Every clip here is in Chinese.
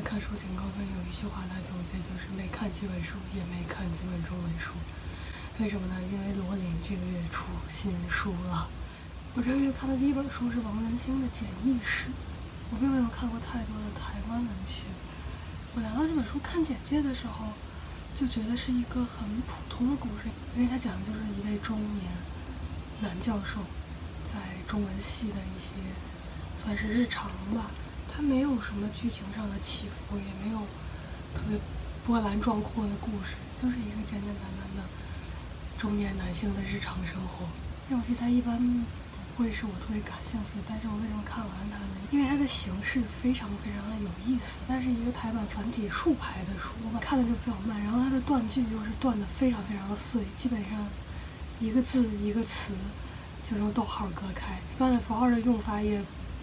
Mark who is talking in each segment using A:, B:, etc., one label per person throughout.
A: 看书请高分有一句话来总结，就是没看几本书，也没看几本中文书。为什么呢？因为罗琳这个月出新书了。我这个月看的第一本书是王文兴的《简易史》，我并没有看过太多的台湾文学。我拿到这本书看简介的时候，就觉得是一个很普通的故事，因为它讲的就是一位中年男教授在中文系的一些算是日常吧。它没有什么剧情上的起伏，也没有特别波澜壮阔的故事，就是一个简简单单的中年男性的日常生活。这种题材一般不会是我特别感兴趣，但是我为什么看完它呢？因为它的形式非常非常的有意思。它是一个台版繁体竖排的书，我看的就比较慢。然后它的断句又是断的非常非常的碎，基本上一个字一个词就用逗号隔开，一般的符号的用法也。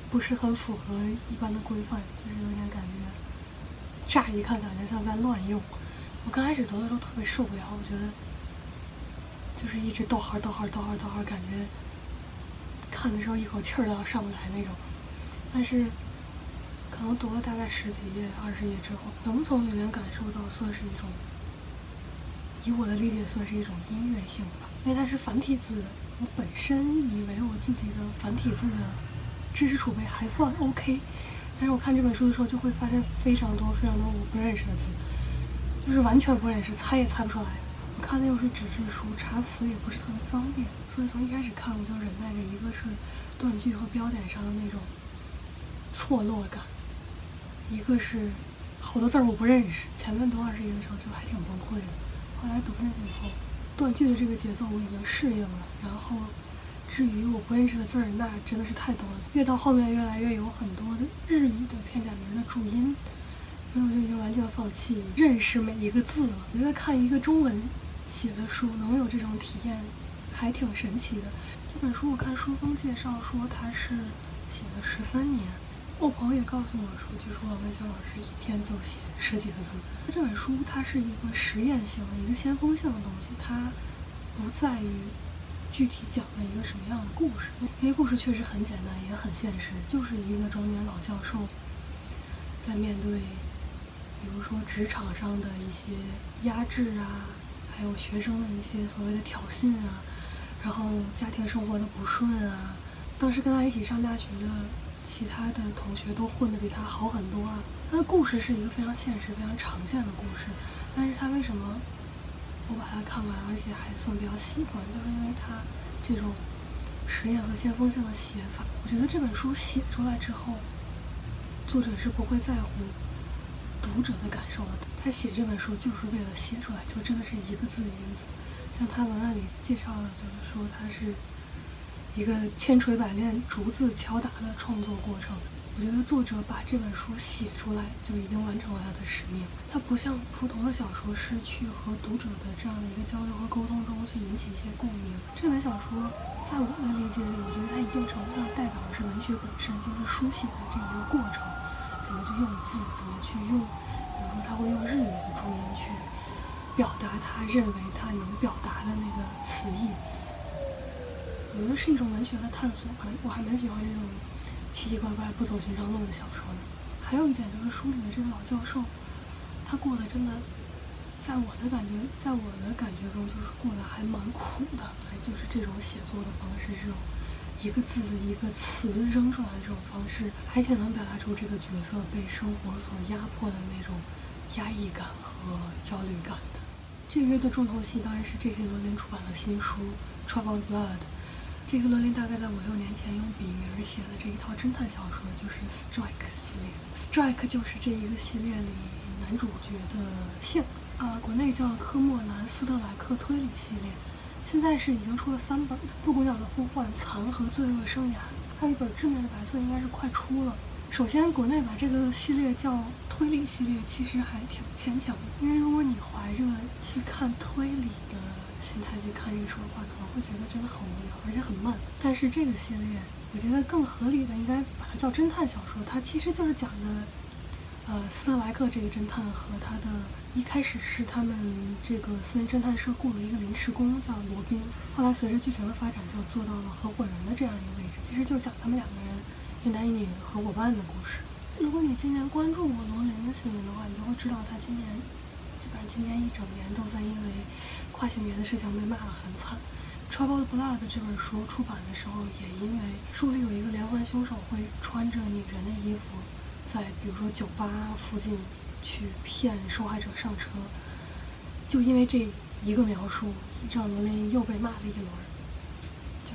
A: 不是很符合一般的规范，就是有点感觉，乍一看感觉像在乱用。我刚开始读的时候特别受不了，我觉得就是一直逗号、逗号、逗号、逗号，感觉看的时候一口气儿都要上不来那种。但是可能读了大概十几页、二十页之后，能从里面感受到算是一种，以我的理解算是一种音乐性吧，因为它是繁体字。我本身以为我自己的繁体字的。知识储备还算 OK，但是我看这本书的时候就会发现非常多非常多我不认识的字，就是完全不认识，猜也猜不出来。我看的又是纸质书，查词也不是特别方便，所以从一开始看我就忍耐着，一个是断句和标点上的那种错落感，一个是好多字儿我不认识。前面读二十页的时候就还挺崩溃的，后来读进去以后，断句的这个节奏我已经适应了，然后。至于我不认识的字儿，那真的是太多了。越到后面，越来越有很多的日语的片假名的注音，所以我就已经完全放弃认识每一个字了。我觉得看一个中文写的书能有这种体验，还挺神奇的。这本书我看书封介绍说他是写了十三年，我朋友也告诉我说，据说文强老师一天就写十几个字。这本书它是一个实验性的、一个先锋性的东西，它不在于。具体讲了一个什么样的故事？因为故事确实很简单，也很现实，就是一个中年老教授在面对，比如说职场上的一些压制啊，还有学生的一些所谓的挑衅啊，然后家庭生活的不顺啊。当时跟他一起上大学的其他的同学都混得比他好很多啊。他的故事是一个非常现实、非常常见的故事，但是他为什么？我把它看完，而且还算比较喜欢，就是因为它这种实验和先锋性的写法。我觉得这本书写出来之后，作者是不会在乎读者的感受的。他写这本书就是为了写出来，就真的是一个字一个字。像他文案里介绍的，就是说他是一个千锤百炼、逐字敲打的创作过程。我觉得作者把这本书写出来就已经完成了他的使命。他不像普通的小说是去和读者的这样的一个交流和沟通中去引起一些共鸣。这本小说在我的理解里，我觉得它一定程度上代表的是文学本身，就是书写的这一个过程，怎么去用字，怎么去用，比如说他会用日语的注音去表达他认为他能表达的那个词义。我觉得是一种文学的探索吧，我还蛮喜欢这种。奇奇怪怪、不走寻常路的小说呢。还有一点就是书里的这个老教授，他过得真的，在我的感觉，在我的感觉中，就是过得还蛮苦的。就是这种写作的方式，这种一个字一个词扔出来的这种方式，还挺能表达出这个角色被生活所压迫的那种压抑感和焦虑感的。这个月的重头戏当然是这篇罗琳出版的新书《Troubled Blood》。这个罗琳大概在五六年前用笔名写的这一套侦探小说就是《Strike》系列，《Strike》就是这一个系列里男主角的姓。啊，国内叫科莫兰·斯特莱克推理系列，现在是已经出了三本，《布谷鸟的呼唤》、《残》和《罪恶生涯》，还有一本《致命的白色》应该是快出了。首先，国内把这个系列叫推理系列，其实还挺牵强的，因为如果你怀着去看推理的。心态去看这个书的话，可能会觉得真的很无聊，而且很慢。但是这个系列，我觉得更合理的应该把它叫侦探小说。它其实就是讲的，呃，斯特莱克这个侦探和他的一开始是他们这个私人侦探社雇了一个临时工叫罗宾，后来随着剧情的发展就做到了合伙人的这样一个位置。其实就是讲他们两个人一男一女合伙办的故事。如果你今年关注过罗琳的新闻的话，你就会知道她今年基本上今年一整年都在因为跨性别的事情被骂得很惨。《Trouble Blood》这本书出版的时候，也因为书里有一个连环凶手会穿着女人的衣服，在比如说酒吧附近去骗受害者上车，就因为这一个描述，让罗琳又被骂了一轮。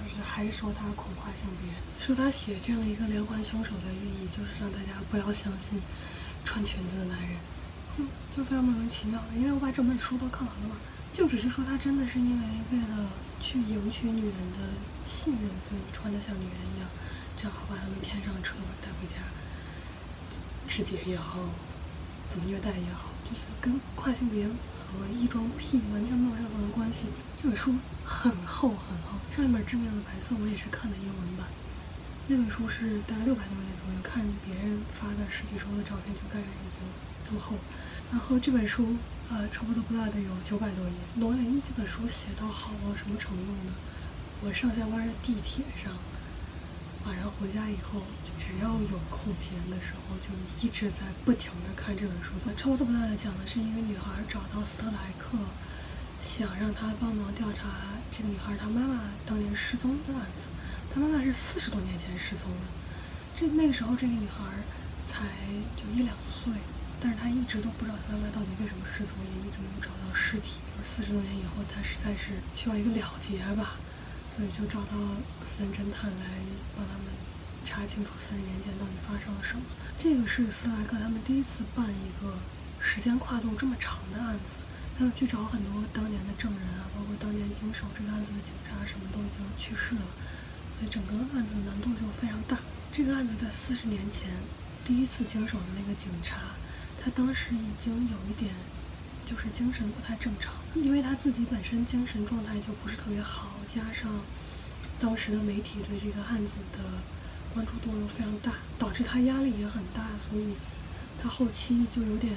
A: 就是还是说他恐跨性别，说他写这样一个连环凶手的寓意，就是让大家不要相信穿裙子的男人，就就非常莫名其妙。因为我把整本书都看完了嘛，就只是说他真的是因为为了。去赢取女人的信任，所以穿得像女人一样，这样好把他们骗上车带回家，肢解也好，怎么虐待也好，就是跟跨性别和异装癖完全没有任何的关系。这本书很厚很厚，上一本《致命的白色》我也是看的英文版，那本书是大概六百多页左右，看别人发的实体书的照片就大概已经这么厚。然后这本书。呃，差不多不大的有九百多页。罗琳这本书写到好到什么程度呢？我上下班的地铁上，晚上回家以后，只要有空闲的时候，就一直在不停的看这本书。差不多不大的讲的是一个女孩找到斯特莱克，想让他帮忙调查这个女孩她妈妈当年失踪的案子。她妈妈是四十多年前失踪的，这那个时候这个女孩才就一两岁。但是她一直都不知道她妈妈到底为什么失踪，也一直没有找到尸体。四十多年以后，她实在是需要一个了结吧，所以就找到私人侦探来帮他们查清楚四十年前到底发生了什么。这个是斯莱克他们第一次办一个时间跨度这么长的案子，他们去找很多当年的证人啊，包括当年经手这个案子的警察，什么都已经去世了，所以整个案子难度就非常大。这个案子在四十年前第一次经手的那个警察。他当时已经有一点，就是精神不太正常，因为他自己本身精神状态就不是特别好，加上当时的媒体对这个案子的关注度又非常大，导致他压力也很大，所以他后期就有点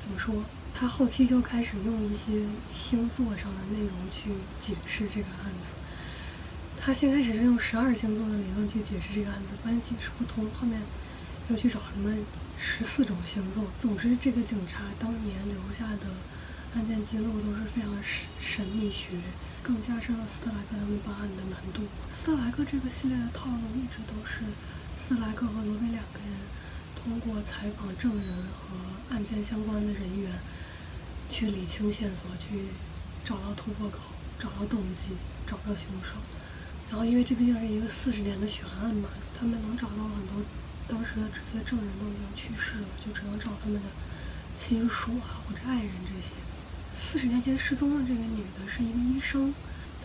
A: 怎么说？他后期就开始用一些星座上的内容去解释这个案子。他先开始是用十二星座的理论去解释这个案子，发现解释不通，后面又去找什么？十四种星座。总之，这个警察当年留下的案件记录都是非常神神秘学，更加深了斯特莱克他们办案的难度。斯特莱克这个系列的套路一直都是斯特莱克和罗宾两个人通过采访证人和案件相关的人员，去理清线索，去找到突破口，找到动机，找到凶手。然后，因为这毕竟是一个四十年的悬案嘛，他们能找到很多。当时的这些证人都已经去世了，就只能找他们的亲属啊或者爱人这些。四十年前失踪的这个女的是一个医生，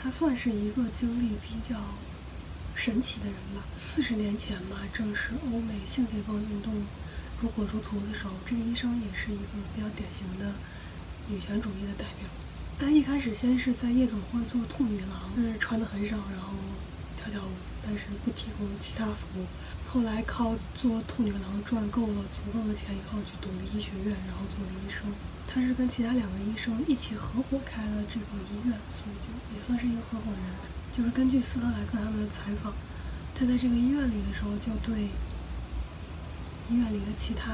A: 她算是一个经历比较神奇的人吧。四十年前吧，正是欧美性解放运动如火如荼的时候，这个医生也是一个比较典型的女权主义的代表。她一开始先是在夜总会做兔女郎，就是穿的很少，然后跳跳舞，但是不提供其他服务。后来靠做兔女郎赚够了足够的钱以后，就读了医学院，然后做了医生。他是跟其他两个医生一起合伙开了这个医院，所以就也算是一个合伙人。就是根据斯特莱克他们的采访，他在这个医院里的时候，就对医院里的其他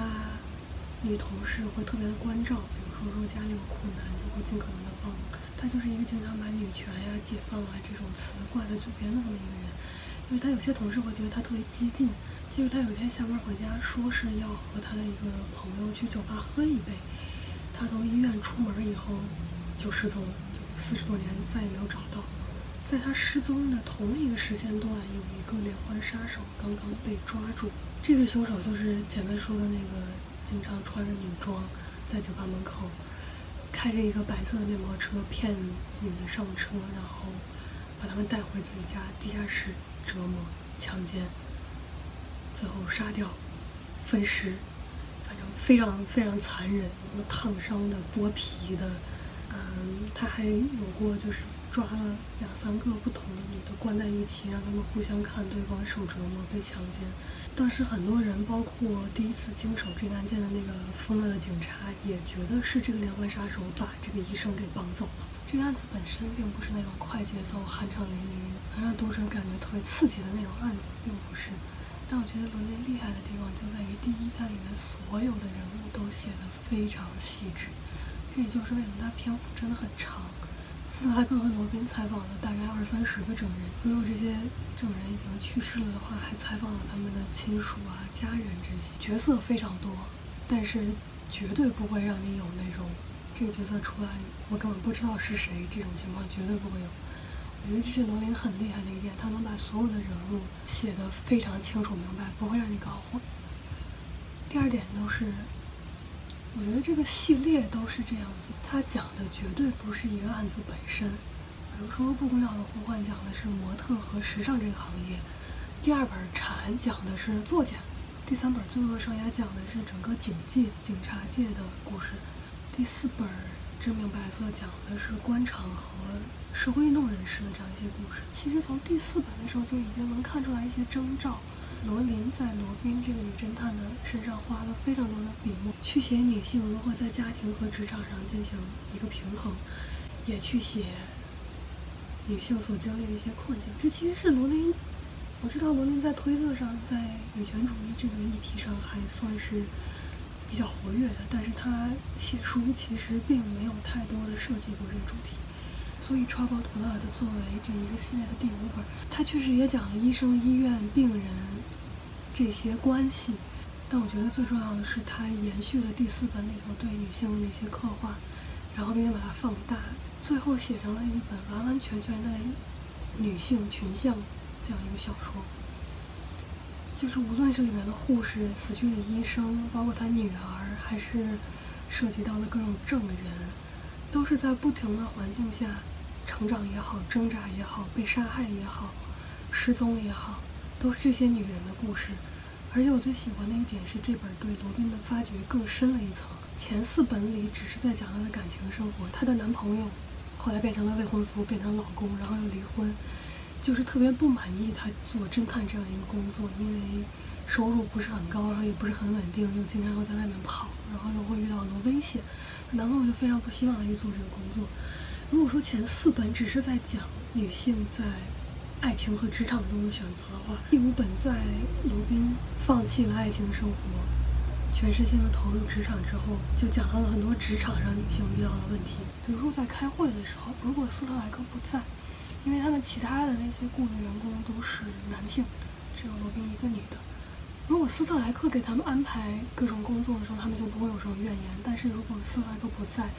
A: 女同事会特别的关照，比如说如果家里有困难，就会尽可能的帮。他就是一个经常把女权呀、解放啊这种词挂在嘴边的这么一个人。因为他有些同事会觉得他特别激进，就是他有一天下班回家，说是要和他的一个朋友去酒吧喝一杯。他从医院出门以后就失踪了，四十多年再也没有找到。在他失踪的同一个时间段，有一个连环杀手刚刚被抓住。这个凶手就是前面说的那个经常穿着女装在酒吧门口开着一个白色的面包车骗女的上车，然后把他们带回自己家地下室。折磨、强奸，最后杀掉、分尸，反正非常非常残忍。什么烫伤的、剥皮的，嗯，他还有过就是抓了两三个不同的女的关在一起，让他们互相看对方受折磨、被强奸。当时很多人，包括第一次经手这个案件的那个疯了的警察，也觉得是这个连环杀手把这个医生给绑走了。这个案子本身并不是那种快节奏、酣畅淋漓。能让读者感觉特别刺激的那种案子，并不是，但我觉得罗琳厉害的地方就在于，第一，它里面所有的人物都写得非常细致，这也就是为什么它篇幅真的很长。斯特莱克和罗宾采访了大概二三十个证人，如果这些证人已经去世了的话，还采访了他们的亲属啊、家人这些角色非常多，但是绝对不会让你有那种这个角色出来我根本不知道是谁这种情况，绝对不会有。我觉得这是罗琳很厉害的一点，他能把所有的人物写得非常清楚明白，不会让你搞混。第二点就是，我觉得这个系列都是这样子，它讲的绝对不是一个案子本身。比如说《布谷鸟的呼唤》讲的是模特和时尚这个行业，第二本《蝉》讲的是作家，第三本《罪恶生涯》讲的是整个警界、警察界的故事，第四本。真命白色讲的是官场和社会运动人士的这样一些故事。其实从第四本的时候就已经能看出来一些征兆。罗琳在罗宾这个女侦探的身上花了非常多的笔墨，去写女性如何在家庭和职场上进行一个平衡，也去写女性所经历的一些困境。这其实是罗琳，我知道罗琳在推特上在女权主义这个议题上还算是。比较活跃的，但是他写书其实并没有太多的涉及过这个主题，所以《Troubled Blood》作为这一个系列的第五本，它确实也讲了医生、医院、病人这些关系，但我觉得最重要的是它延续了第四本里头对女性的那些刻画，然后并且把它放大，最后写成了一本完完全全的女性群像这样一个小说。就是无论是里面的护士、死去的医生，包括他女儿，还是涉及到的各种证人，都是在不停的环境下成长也好、挣扎也好、被杀害也好、失踪也好，都是这些女人的故事。而且我最喜欢的一点是，这本对罗宾的发掘更深了一层。前四本里只是在讲她的感情生活，她的男朋友后来变成了未婚夫，变成老公，然后又离婚。就是特别不满意她做侦探这样一个工作，因为收入不是很高，然后也不是很稳定，又经常要在外面跑，然后又会遇到很多危险。男朋友就非常不希望他去做这个工作。如果说前四本只是在讲女性在爱情和职场中的选择的话，第五本在罗宾放弃了爱情生活，全身心的投入职场之后，就讲到了很多职场上女性遇到的问题。比如说在开会的时候，如果斯特莱克不在。因为他们其他的那些雇的员工都是男性，只有罗宾一个女的。如果斯特莱克给他们安排各种工作的时候，他们就不会有什么怨言。但是如果斯特莱克不在，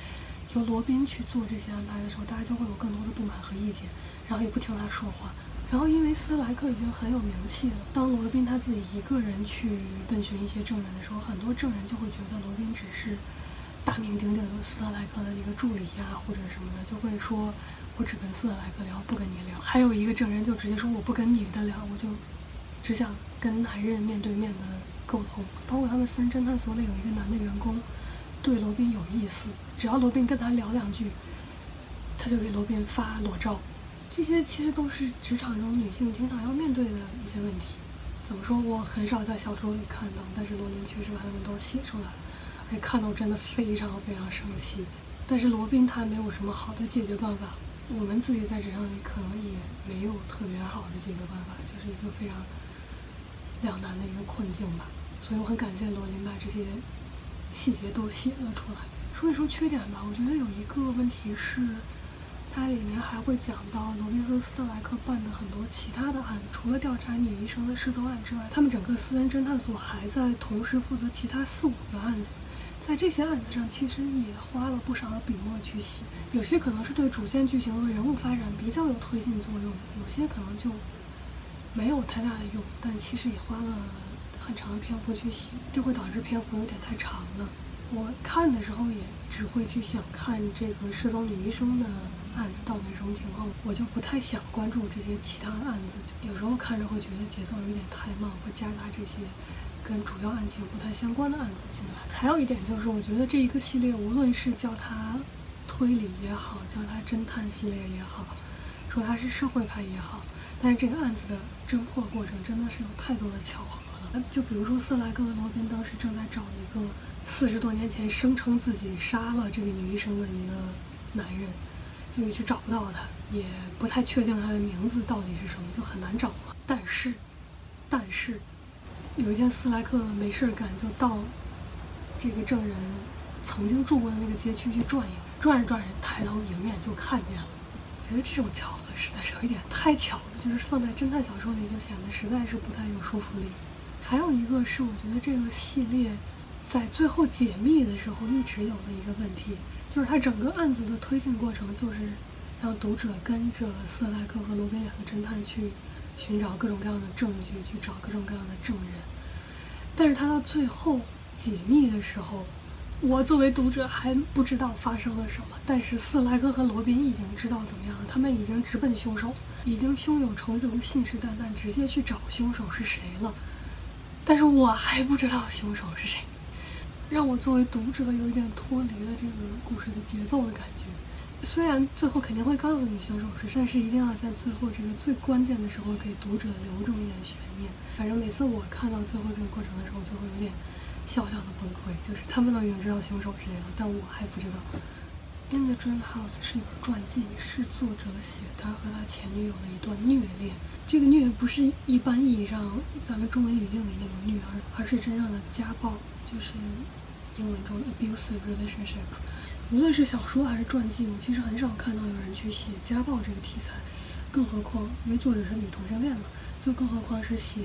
A: 由罗宾去做这些安排的时候，大家就会有更多的不满和意见，然后也不听他说话。然后因为斯特莱克已经很有名气了，当罗宾他自己一个人去问询一些证人的时候，很多证人就会觉得罗宾只是大名鼎鼎的斯特莱克的一个助理呀，或者什么的，就会说。我只跟斯特莱克聊，不跟你聊。还有一个证人就直接说我不跟女的聊，我就只想跟男人面对面的沟通。包括他们私人侦探所里有一个男的员工，对罗宾有意思，只要罗宾跟他聊两句，他就给罗宾发裸照。这些其实都是职场中女性经常要面对的一些问题。怎么说？我很少在小说里看到，但是罗宾确实把他们都写出来了，而且看到真的非常非常生气。但是罗宾他没有什么好的解决办法。我们自己在职场里可能也没有特别好的解决办法，就是一个非常两难的一个困境吧。所以我很感谢罗琳把这些细节都写了出来。说一说缺点吧，我觉得有一个问题是，它里面还会讲到罗宾和斯特莱克办的很多其他的案子，除了调查女医生的失踪案之外，他们整个私人侦探所还在同时负责其他四五个案子。在这些案子上，其实也花了不少的笔墨去写，有些可能是对主线剧情和人物发展比较有推进作用，有些可能就没有太大的用，但其实也花了很长的篇幅去写，就会导致篇幅有点太长了。我看的时候也只会去想看这个失踪女医生的案子到底是什么情况，我就不太想关注这些其他的案子，有时候看着会觉得节奏有点太慢，会夹杂这些。跟主要案情不太相关的案子进来。还有一点就是，我觉得这一个系列，无论是叫它推理也好，叫它侦探系列也好，说它是社会派也好，但是这个案子的侦破过程真的是有太多的巧合了。就比如说，斯莱克和罗宾当时正在找一个四十多年前声称自己杀了这个女医生的一个男人，就一直找不到他，也不太确定他的名字到底是什么，就很难找。但是，但是。有一天斯莱克没事干，就到这个证人曾经住过的那个街区去转悠，转着转着，抬头迎面就看见了。我觉得这种巧合实在是有一点太巧了，就是放在侦探小说里就显得实在是不太有说服力。还有一个是，我觉得这个系列在最后解密的时候一直有的一个问题，就是它整个案子的推进过程就是让读者跟着斯莱克和罗宾两个侦探去寻找各种各样的证据，去找各种各样的证人。但是他到最后解密的时候，我作为读者还不知道发生了什么，但是斯莱克和罗宾已经知道怎么样了，他们已经直奔凶手，已经胸有成竹、信誓旦旦，直接去找凶手是谁了。但是我还不知道凶手是谁，让我作为读者有一点脱离了这个故事的节奏的感觉。虽然最后肯定会告诉你凶手是谁，但是一定要在最后这个最关键的时候给读者留这么一点悬念。反正每次我看到最后这个过程的时候，就会有点小小的崩溃，就是他们都已经知道凶手是谁了，但我还不知道。《In the Dream House》是一本传记，是作者写他和他前女友的一段虐恋。这个虐不是一般意义上咱们中文语境里那种虐，而而是真正的家暴，就是英文中的 abusive relationship。无论是小说还是传记，我其实很少看到有人去写家暴这个题材，更何况因为作者是女同性恋嘛，就更何况是写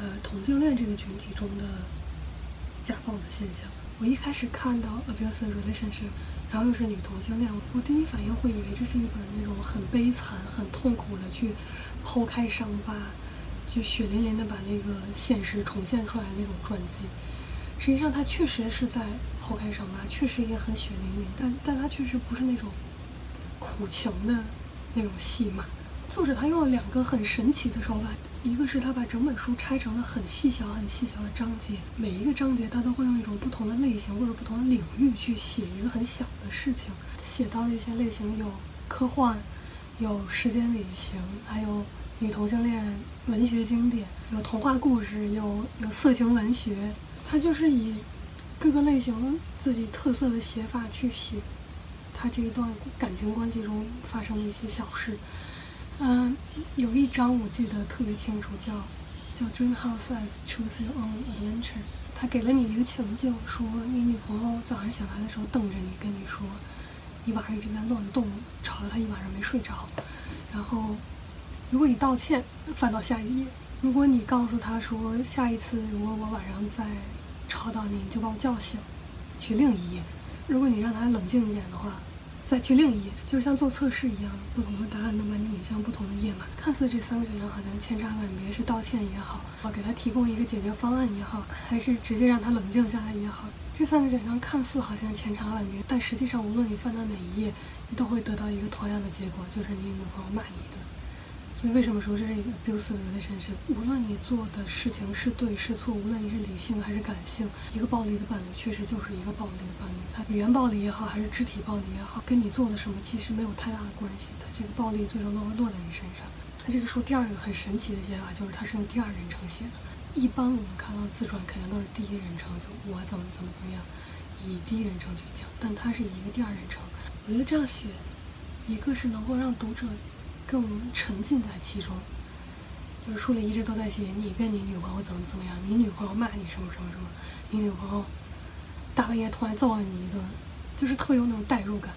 A: 呃同性恋这个群体中的家暴的现象。我一开始看到 abuse relationship，然后又是女同性恋，我第一反应会以为这是一本那种很悲惨、很痛苦的去。剖开伤疤，就血淋淋的把那个现实重现出来那种传记，实际上它确实是在剖开伤疤，确实也很血淋淋，但但它确实不是那种苦情的那种戏码。作者他用了两个很神奇的手法，一个是他把整本书拆成了很细小、很细小的章节，每一个章节他都会用一种不同的类型或者不同的领域去写一个很小的事情，写到的一些类型有科幻。有时间旅行，还有女同性恋文学经典，有童话故事，有有色情文学。他就是以各个类型自己特色的写法去写他这一段感情关系中发生的一些小事。嗯，有一章我记得特别清楚，叫叫 Dream House as Choose Your Own Adventure。他给了你一个情境，说你女朋友早上醒来的时候瞪着你，跟你说。你晚上一直在乱动，吵得她一晚上没睡着。然后，如果你道歉，翻到下一页；如果你告诉他说下一次如果我晚上再吵到你，你就把我叫醒，去另一页。如果你让他冷静一点的话。再去另一页，就是像做测试一样，不同的答案能把你引向不同的页码。看似这三个选项好像千差万别，是道歉也好，啊，给他提供一个解决方案也好，还是直接让他冷静下来也好，这三个选项看似好像千差万别，但实际上无论你翻到哪一页，你都会得到一个同样的结果，就是你女朋友骂你一顿。所以为什么说这是一个 abusive relationship？无论你做的事情是对是错，无论你是理性还是感性，一个暴力的伴侣确实就是一个暴力的伴侣。语言暴力也好，还是肢体暴力也好，跟你做的什么其实没有太大的关系。他这个暴力最终都会落在你身上。他这个书第二个很神奇的写法就是他是用第二人称写的。一般我们看到自传肯定都是第一人称，就我怎么怎么怎么样，以第一人称去讲，但他是以一个第二人称。我觉得这样写，一个是能够让读者。更沉浸在其中，就是书里一直都在写你跟你女朋友怎么怎么样，你女朋友骂你什么什么什么，你女朋友大半夜突然揍了你一顿，就是特有那种代入感。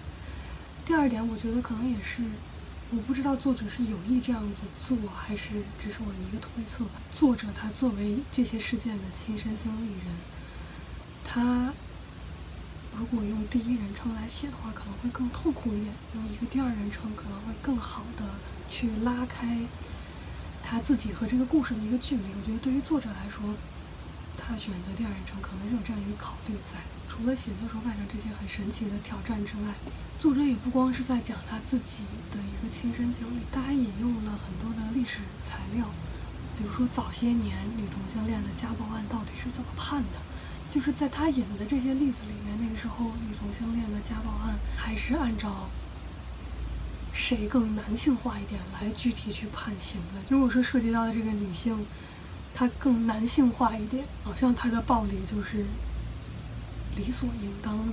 A: 第二点，我觉得可能也是，我不知道作者是有意这样子做，还是只是我的一个推测。作者他作为这些事件的亲身经历人，他。如果用第一人称来写的话，可能会更痛苦一点。用一个第二人称可能会更好的去拉开他自己和这个故事的一个距离。我觉得对于作者来说，他选择第二人称可能是有这样一个考虑在。除了写作手法上这些很神奇的挑战之外，作者也不光是在讲他自己的一个亲身经历，他还引用了很多的历史材料，比如说早些年女同性恋的家暴案到底是怎么判的。就是在他引的这些例子里面，那个时候女同性恋的家暴案还是按照谁更男性化一点来具体去判刑的。如果说涉及到的这个女性，他更男性化一点，好像他的暴力就是理所应当的。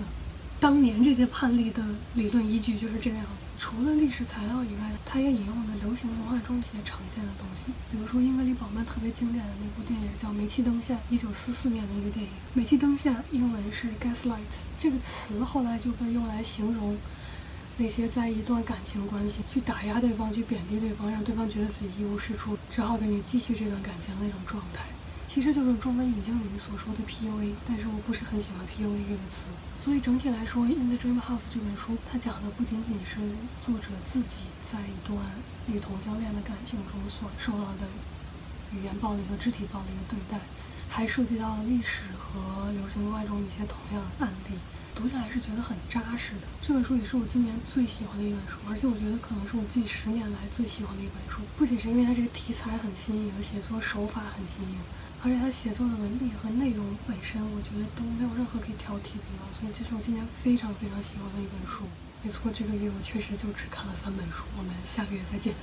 A: 当年这些判例的理论依据就是这个样子。除了历史材料以外，他也引用了流行文化中一些常见的东西，比如说英格里堡曼特别经典的那部电影叫《煤气灯下》，一九四四年的一个电影。煤气灯下英文是 gaslight，这个词后来就被用来形容那些在一段感情关系去打压对方、去贬低对方，让对方觉得自己一无是处，只好跟你继续这段感情的那种状态。其实就是中文语境里所说的 PUA，但是我不是很喜欢 PUA 这个词。所以整体来说，《In the Dream House》这本书，它讲的不仅仅是作者自己在一段与同性恋的感情中所受到的语言暴力和肢体暴力的对待，还涉及到了历史和流行文化中一些同样的案例，读起来是觉得很扎实的。这本书也是我今年最喜欢的一本书，而且我觉得可能是我近十年来最喜欢的一本书。不仅是因为它这个题材很新颖，写作手法很新颖。而且它写作的文笔和内容本身，我觉得都没有任何可以挑剔的地方，所以这是我今年非常非常喜欢的一本书。没错，这个月我确实就只看了三本书。我们下个月再见。